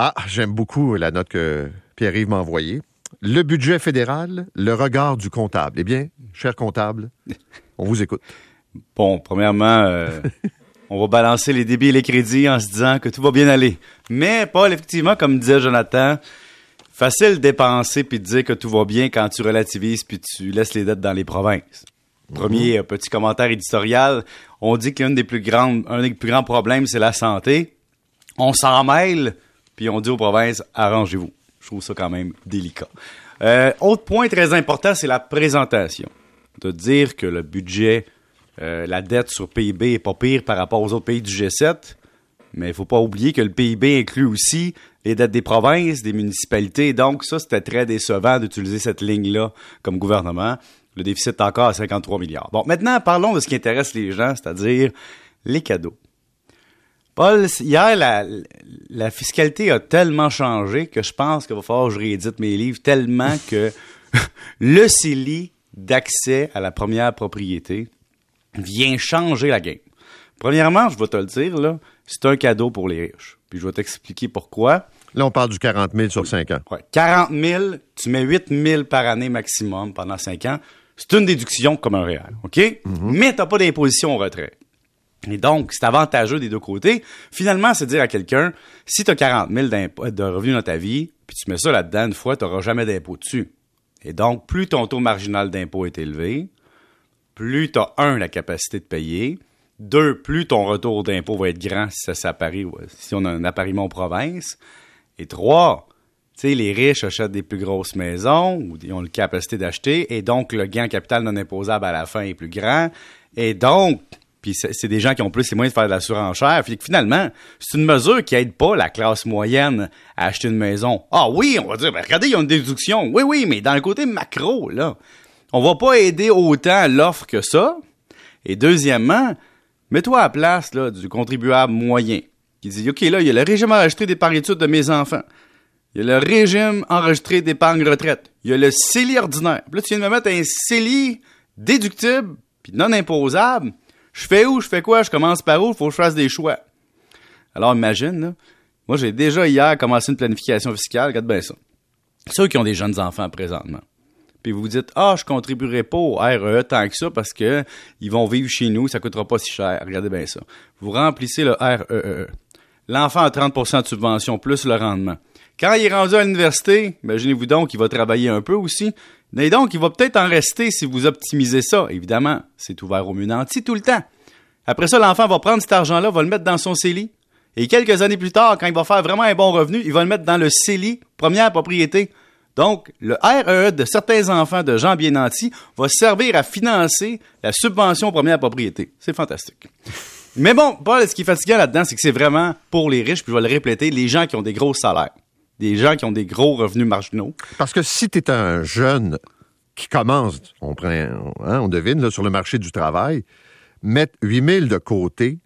Ah, j'aime beaucoup la note que Pierre-Yves m'a envoyée. Le budget fédéral, le regard du comptable. Eh bien, cher comptable, on vous écoute. Bon, premièrement, euh, on va balancer les débits et les crédits en se disant que tout va bien aller. Mais, Paul, effectivement, comme disait Jonathan, facile de dépenser puis de dire que tout va bien quand tu relativises puis tu laisses les dettes dans les provinces. Premier euh, petit commentaire éditorial, on dit qu'un des plus grands, un des plus grands problèmes, c'est la santé. On s'en mêle, puis on dit aux provinces, arrangez-vous. Je trouve ça quand même délicat. Euh, autre point très important, c'est la présentation. De dire que le budget, euh, la dette sur PIB est pas pire par rapport aux autres pays du G7, mais il faut pas oublier que le PIB inclut aussi les dettes des provinces, des municipalités. Donc ça, c'était très décevant d'utiliser cette ligne-là comme gouvernement. Le déficit est encore à 53 milliards. Bon, maintenant, parlons de ce qui intéresse les gens, c'est-à-dire les cadeaux. Paul, hier, la, la, fiscalité a tellement changé que je pense qu'il va falloir que je réédite mes livres tellement que le CELI d'accès à la première propriété vient changer la game. Premièrement, je vais te le dire, là, c'est un cadeau pour les riches. Puis je vais t'expliquer pourquoi. Là, on parle du 40 000 sur 5 ans. Ouais. 40 000, tu mets 8 000 par année maximum pendant 5 ans. C'est une déduction comme un réel, OK? Mais Mais t'as pas d'imposition au retrait. Et donc, c'est avantageux des deux côtés. Finalement, c'est dire à quelqu'un, si tu as 40 000 de revenus dans ta vie, puis tu mets ça là-dedans une fois, tu n'auras jamais d'impôt dessus. Et donc, plus ton taux marginal d'impôt est élevé, plus tu as, un, la capacité de payer, deux, plus ton retour d'impôt va être grand si ça s'apparaît, si on a un appariement en province, et trois, tu sais, les riches achètent des plus grosses maisons ou ils ont la capacité d'acheter, et donc le gain capital non imposable à la fin est plus grand, et donc puis c'est des gens qui ont plus les moyens de faire de la surenchère. finalement, c'est une mesure qui aide pas la classe moyenne à acheter une maison. Ah oui, on va dire, ben, regardez, il y a une déduction. Oui, oui, mais dans le côté macro, là, on va pas aider autant l'offre que ça. Et deuxièmement, mets-toi à la place du contribuable moyen qui dit, OK, là, il y a le régime enregistré d'épargne études de mes enfants. Il y a le régime enregistré d'épargne retraite. Il y a le CELI ordinaire. Puis là, tu viens de me mettre un CELI déductible puis non imposable. Je fais où? Je fais quoi? Je commence par où? Il faut que je fasse des choix. Alors, imagine. Moi, j'ai déjà hier commencé une planification fiscale. Regarde bien ça. Ceux qui ont des jeunes enfants présentement. Puis vous vous dites, ah, je contribuerai pas au RE tant que ça parce que ils vont vivre chez nous, ça coûtera pas si cher. Regardez bien ça. Vous remplissez le REE. E. L'enfant a 30% de subvention plus le rendement. Quand il est rendu à l'université, imaginez-vous donc qu'il va travailler un peu aussi. Et donc, il va peut-être en rester si vous optimisez ça. Évidemment, c'est ouvert au mieux nanti tout le temps. Après ça, l'enfant va prendre cet argent-là, va le mettre dans son CELI. Et quelques années plus tard, quand il va faire vraiment un bon revenu, il va le mettre dans le CELI, première propriété. Donc, le REE de certains enfants de gens bien nantis va servir à financer la subvention première propriété. C'est fantastique. Mais bon, Paul, ce qui est fatigant là-dedans, c'est que c'est vraiment pour les riches, puis je vais le répéter, les gens qui ont des gros salaires des gens qui ont des gros revenus marginaux. Parce que si tu es un jeune qui commence, on prend, hein, on devine, sur le marché du travail, mettre 8 000 de côté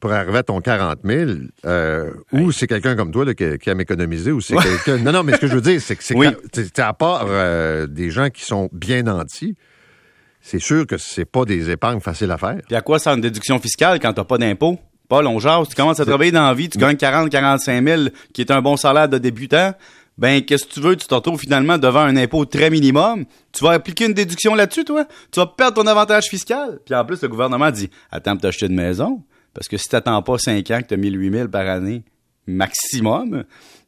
pour arriver à ton 40 000, euh, ou c'est quelqu'un comme toi qui, aime économiser, ou c'est quelqu'un... Non, non, mais ce que je veux dire, c'est que c'est à part euh, des gens qui sont bien nantis, c'est sûr que c'est pas des épargnes faciles à faire. Puis à quoi ça une déduction fiscale quand t'as pas d'impôt? Paul, on jase, tu commences à travailler dans la vie, tu gagnes 40, 45 000, qui est un bon salaire de débutant. Ben, qu'est-ce que tu veux? Tu te retrouves finalement devant un impôt très minimum. Tu vas appliquer une déduction là-dessus, toi? Tu vas perdre ton avantage fiscal. Puis en plus, le gouvernement dit, attends pour t'acheter une maison? Parce que si t'attends pas 5 ans que t'as 1008 000 par année maximum,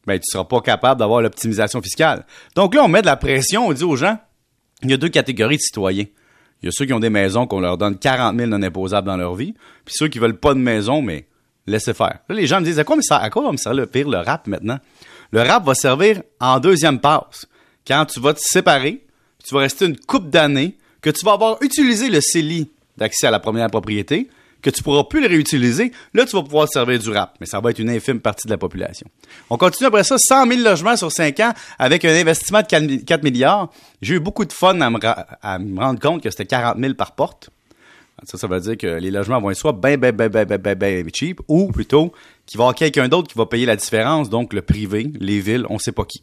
ben, tu seras pas capable d'avoir l'optimisation fiscale. Donc là, on met de la pression, on dit aux gens, il y a deux catégories de citoyens. Il y a ceux qui ont des maisons qu'on leur donne 40 000 non imposables dans leur vie, puis ceux qui veulent pas de maison, mais laissez faire. Là, les gens me disent, à quoi, à quoi va me servir le pire le rap maintenant? Le rap va servir en deuxième passe. Quand tu vas te séparer, tu vas rester une coupe d'années, que tu vas avoir utilisé le CELI d'accès à la première propriété, que tu pourras plus le réutiliser, là, tu vas pouvoir servir du rap. Mais ça va être une infime partie de la population. On continue après ça, 100 000 logements sur 5 ans avec un investissement de 4 milliards. J'ai eu beaucoup de fun à me, rendre compte que c'était 40 000 par porte. Ça, ça veut dire que les logements vont être soit bien, bien, bien, bien, bien, bien, cheap, ou plutôt qu'il va y avoir quelqu'un d'autre qui va payer la différence, donc le privé, les villes, on sait pas qui.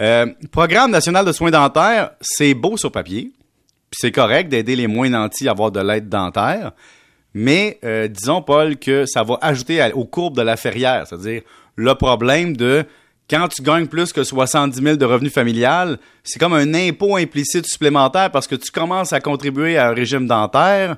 Euh, programme national de soins dentaires, c'est beau sur papier, c'est correct d'aider les moins nantis à avoir de l'aide dentaire, mais euh, disons, Paul, que ça va ajouter aux courbes de la ferrière, c'est-à-dire le problème de quand tu gagnes plus que 70 000 de revenus familial, c'est comme un impôt implicite supplémentaire parce que tu commences à contribuer à un régime dentaire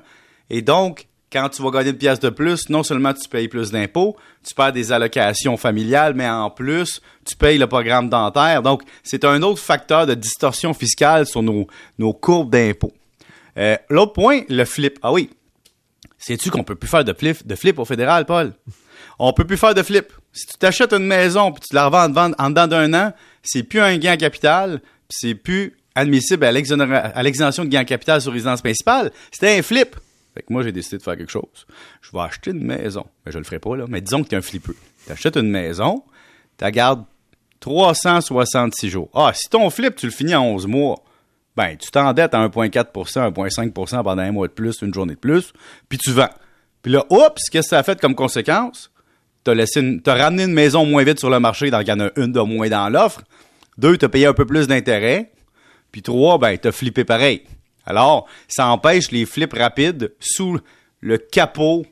et donc quand tu vas gagner une pièce de plus, non seulement tu payes plus d'impôts, tu perds des allocations familiales, mais en plus, tu payes le programme dentaire. Donc, c'est un autre facteur de distorsion fiscale sur nos, nos courbes d'impôts. Euh, L'autre point, le flip. Ah oui, sais-tu qu'on peut plus faire de flip, de flip au fédéral, Paul? On peut plus faire de flip. Si tu t'achètes une maison puis tu la revends en, en dedans d'un an, c'est plus un gain en capital, puis c'est plus admissible à l'exonération de gain en capital sur résidence principale. C'était un flip. Fait que moi, j'ai décidé de faire quelque chose. Je vais acheter une maison. Mais je le ferai pas, là. Mais disons que tu es un flippeux. Tu achètes une maison, tu la gardes 366 jours. Ah, si ton flip, tu le finis en 11 mois, ben, tu t'endettes à 1,4% 1,5% pendant un mois de plus, une journée de plus, puis tu vends. Puis là, oups, qu'est-ce que ça a fait comme conséquence? T'as laissé ramené une maison moins vite sur le marché, donc il y en a une de moins dans l'offre. Deux, t'as payé un peu plus d'intérêt. Puis trois, ben, t'as flippé pareil. Alors, ça empêche les flips rapides sous le capot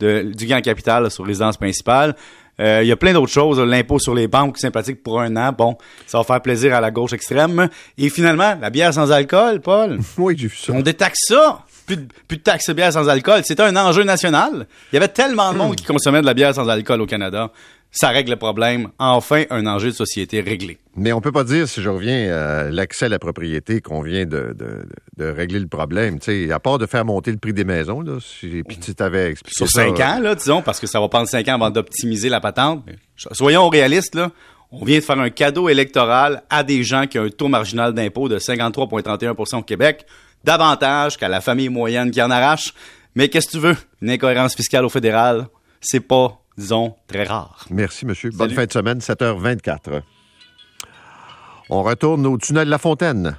du gain capital sur résidence principale. Euh, il y a plein d'autres choses. L'impôt sur les banques sympathique pour un an. Bon, ça va faire plaisir à la gauche extrême. Et finalement, la bière sans alcool, Paul. Oui, j'ai vu ça. On détaxe ça. Plus de, plus de taxes de bière sans alcool. C'était un enjeu national. Il y avait tellement de monde qui consommait de la bière sans alcool au Canada ça règle le problème. Enfin, un enjeu de société réglé. Mais on peut pas dire, si je reviens à l'accès à la propriété, qu'on vient de, régler le problème. sais, à part de faire monter le prix des maisons, là, si, puis tu t'avais expliqué Sur cinq ans, là, disons, parce que ça va prendre cinq ans avant d'optimiser la patente. Soyons réalistes, là. On vient de faire un cadeau électoral à des gens qui ont un taux marginal d'impôt de 53,31% au Québec, davantage qu'à la famille moyenne qui en arrache. Mais qu'est-ce que tu veux? Une incohérence fiscale au fédéral, c'est pas disons, très rare. Merci, monsieur. Bonne fin de semaine, 7h24. On retourne au tunnel La Fontaine.